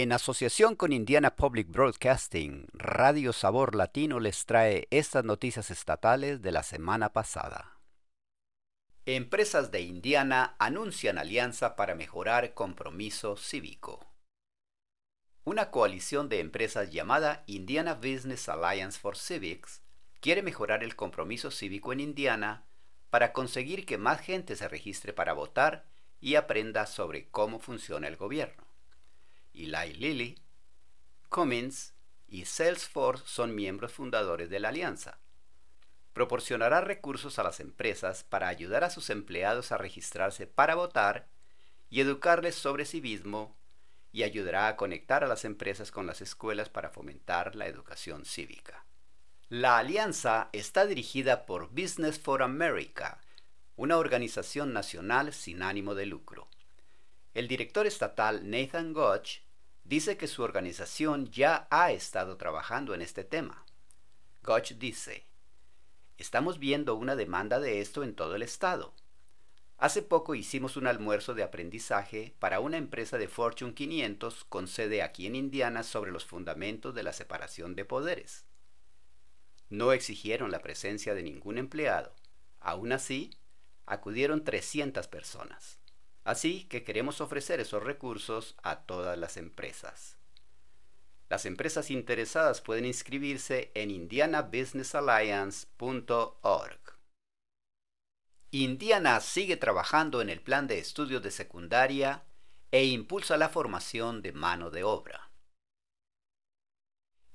En asociación con Indiana Public Broadcasting, Radio Sabor Latino les trae estas noticias estatales de la semana pasada. Empresas de Indiana anuncian alianza para mejorar compromiso cívico. Una coalición de empresas llamada Indiana Business Alliance for Civics quiere mejorar el compromiso cívico en Indiana para conseguir que más gente se registre para votar y aprenda sobre cómo funciona el gobierno. Eli Lilly, Cummins y Salesforce son miembros fundadores de la alianza. Proporcionará recursos a las empresas para ayudar a sus empleados a registrarse para votar y educarles sobre civismo y ayudará a conectar a las empresas con las escuelas para fomentar la educación cívica. La alianza está dirigida por Business for America, una organización nacional sin ánimo de lucro. El director estatal Nathan Gotch dice que su organización ya ha estado trabajando en este tema. Gotch dice, estamos viendo una demanda de esto en todo el estado. Hace poco hicimos un almuerzo de aprendizaje para una empresa de Fortune 500 con sede aquí en Indiana sobre los fundamentos de la separación de poderes. No exigieron la presencia de ningún empleado. Aún así, acudieron 300 personas. Así que queremos ofrecer esos recursos a todas las empresas. Las empresas interesadas pueden inscribirse en indianabusinessalliance.org. Indiana sigue trabajando en el plan de estudios de secundaria e impulsa la formación de mano de obra.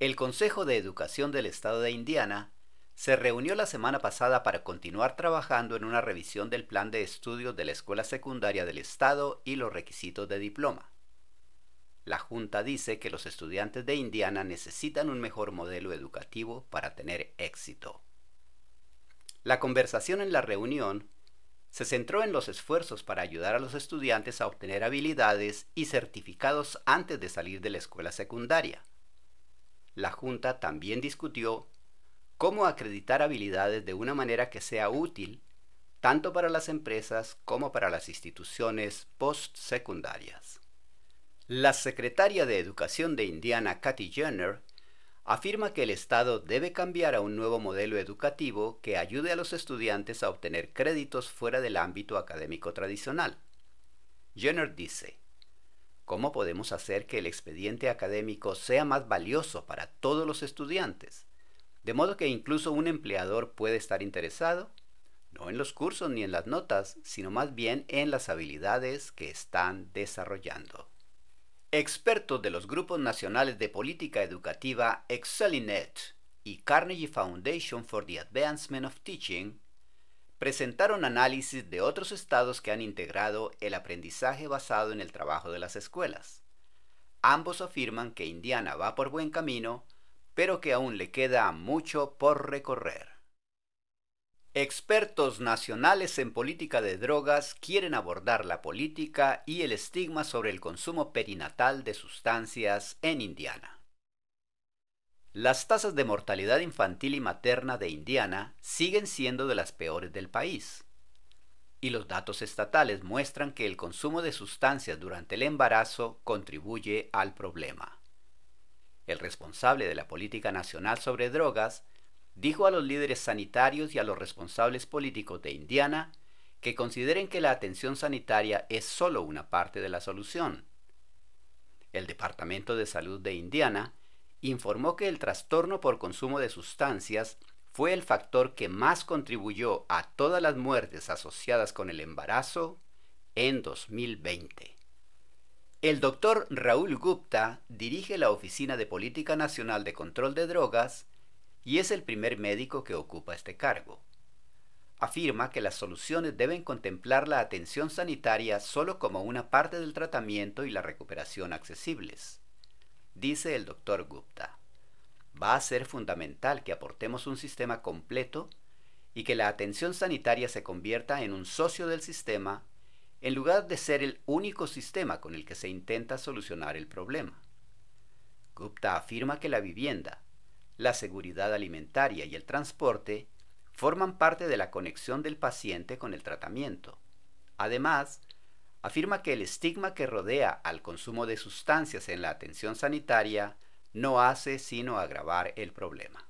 El Consejo de Educación del Estado de Indiana se reunió la semana pasada para continuar trabajando en una revisión del plan de estudios de la escuela secundaria del Estado y los requisitos de diploma. La Junta dice que los estudiantes de Indiana necesitan un mejor modelo educativo para tener éxito. La conversación en la reunión se centró en los esfuerzos para ayudar a los estudiantes a obtener habilidades y certificados antes de salir de la escuela secundaria. La Junta también discutió cómo acreditar habilidades de una manera que sea útil tanto para las empresas como para las instituciones postsecundarias. La secretaria de Educación de Indiana, Kathy Jenner, afirma que el Estado debe cambiar a un nuevo modelo educativo que ayude a los estudiantes a obtener créditos fuera del ámbito académico tradicional. Jenner dice, ¿Cómo podemos hacer que el expediente académico sea más valioso para todos los estudiantes? De modo que incluso un empleador puede estar interesado, no en los cursos ni en las notas, sino más bien en las habilidades que están desarrollando. Expertos de los grupos nacionales de política educativa Excelinet y Carnegie Foundation for the Advancement of Teaching presentaron análisis de otros estados que han integrado el aprendizaje basado en el trabajo de las escuelas. Ambos afirman que Indiana va por buen camino pero que aún le queda mucho por recorrer. Expertos nacionales en política de drogas quieren abordar la política y el estigma sobre el consumo perinatal de sustancias en Indiana. Las tasas de mortalidad infantil y materna de Indiana siguen siendo de las peores del país. Y los datos estatales muestran que el consumo de sustancias durante el embarazo contribuye al problema el responsable de la política nacional sobre drogas, dijo a los líderes sanitarios y a los responsables políticos de Indiana que consideren que la atención sanitaria es solo una parte de la solución. El Departamento de Salud de Indiana informó que el trastorno por consumo de sustancias fue el factor que más contribuyó a todas las muertes asociadas con el embarazo en 2020. El doctor Raúl Gupta dirige la Oficina de Política Nacional de Control de Drogas y es el primer médico que ocupa este cargo. Afirma que las soluciones deben contemplar la atención sanitaria solo como una parte del tratamiento y la recuperación accesibles. Dice el doctor Gupta, va a ser fundamental que aportemos un sistema completo y que la atención sanitaria se convierta en un socio del sistema en lugar de ser el único sistema con el que se intenta solucionar el problema. Gupta afirma que la vivienda, la seguridad alimentaria y el transporte forman parte de la conexión del paciente con el tratamiento. Además, afirma que el estigma que rodea al consumo de sustancias en la atención sanitaria no hace sino agravar el problema.